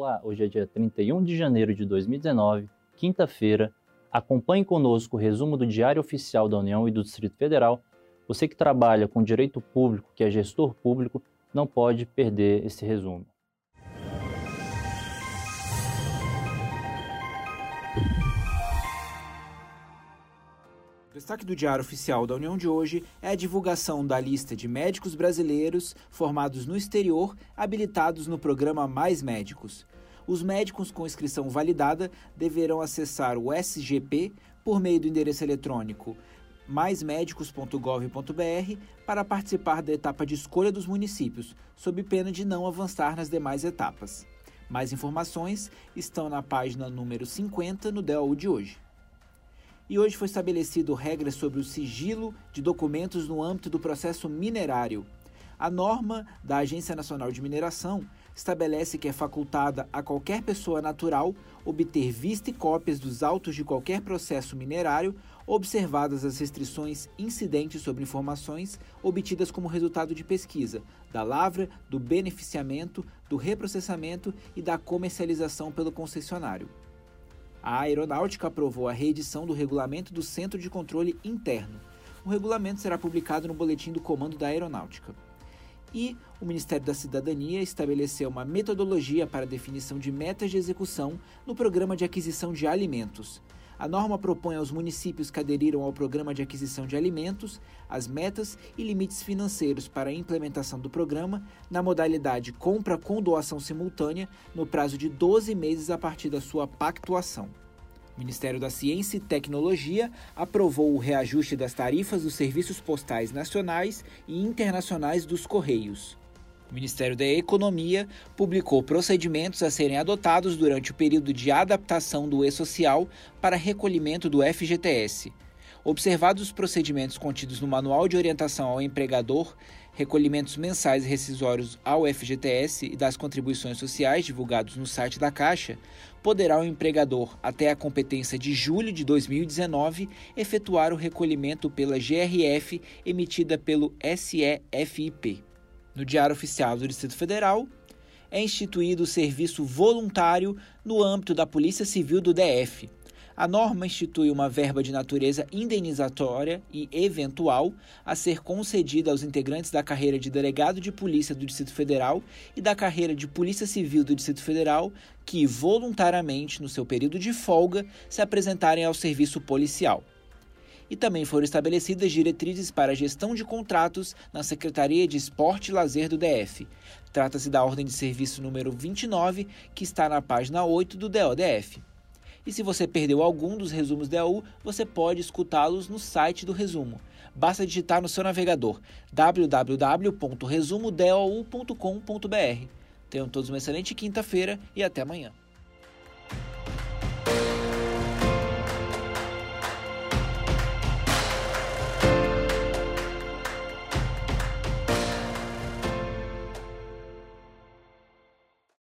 Olá, hoje é dia 31 de janeiro de 2019, quinta-feira. Acompanhe conosco o resumo do Diário Oficial da União e do Distrito Federal. Você que trabalha com direito público, que é gestor público, não pode perder esse resumo. O destaque do Diário Oficial da União de hoje é a divulgação da lista de médicos brasileiros formados no exterior habilitados no programa Mais Médicos. Os médicos com inscrição validada deverão acessar o SGP por meio do endereço eletrônico maismedicos.gov.br para participar da etapa de escolha dos municípios, sob pena de não avançar nas demais etapas. Mais informações estão na página número 50 no DEU de hoje e hoje foi estabelecido regras sobre o sigilo de documentos no âmbito do processo minerário. A norma da Agência Nacional de Mineração estabelece que é facultada a qualquer pessoa natural obter vista e cópias dos autos de qualquer processo minerário, observadas as restrições incidentes sobre informações obtidas como resultado de pesquisa, da lavra, do beneficiamento, do reprocessamento e da comercialização pelo concessionário. A Aeronáutica aprovou a reedição do regulamento do Centro de Controle Interno. O regulamento será publicado no Boletim do Comando da Aeronáutica. E o Ministério da Cidadania estabeleceu uma metodologia para definição de metas de execução no Programa de Aquisição de Alimentos. A norma propõe aos municípios que aderiram ao Programa de Aquisição de Alimentos as metas e limites financeiros para a implementação do programa na modalidade compra com doação simultânea no prazo de 12 meses a partir da sua pactuação. O Ministério da Ciência e Tecnologia aprovou o reajuste das tarifas dos serviços postais nacionais e internacionais dos Correios. O Ministério da Economia publicou procedimentos a serem adotados durante o período de adaptação do e-social para recolhimento do FGTS. Observados os procedimentos contidos no Manual de Orientação ao Empregador, recolhimentos mensais e rescisórios ao FGTS e das contribuições sociais divulgados no site da Caixa, poderá o empregador, até a competência de julho de 2019, efetuar o recolhimento pela GRF emitida pelo SEFIP. No Diário Oficial do Distrito Federal, é instituído o serviço voluntário no âmbito da Polícia Civil do DF. A norma institui uma verba de natureza indenizatória e eventual a ser concedida aos integrantes da carreira de delegado de polícia do Distrito Federal e da carreira de Polícia Civil do Distrito Federal que, voluntariamente, no seu período de folga, se apresentarem ao serviço policial e também foram estabelecidas diretrizes para a gestão de contratos na Secretaria de Esporte e Lazer do DF. Trata-se da ordem de serviço número 29, que está na página 8 do DODF. E se você perdeu algum dos resumos DAU, você pode escutá-los no site do resumo. Basta digitar no seu navegador www.resumodau.com.br. Tenham todos uma excelente quinta-feira e até amanhã.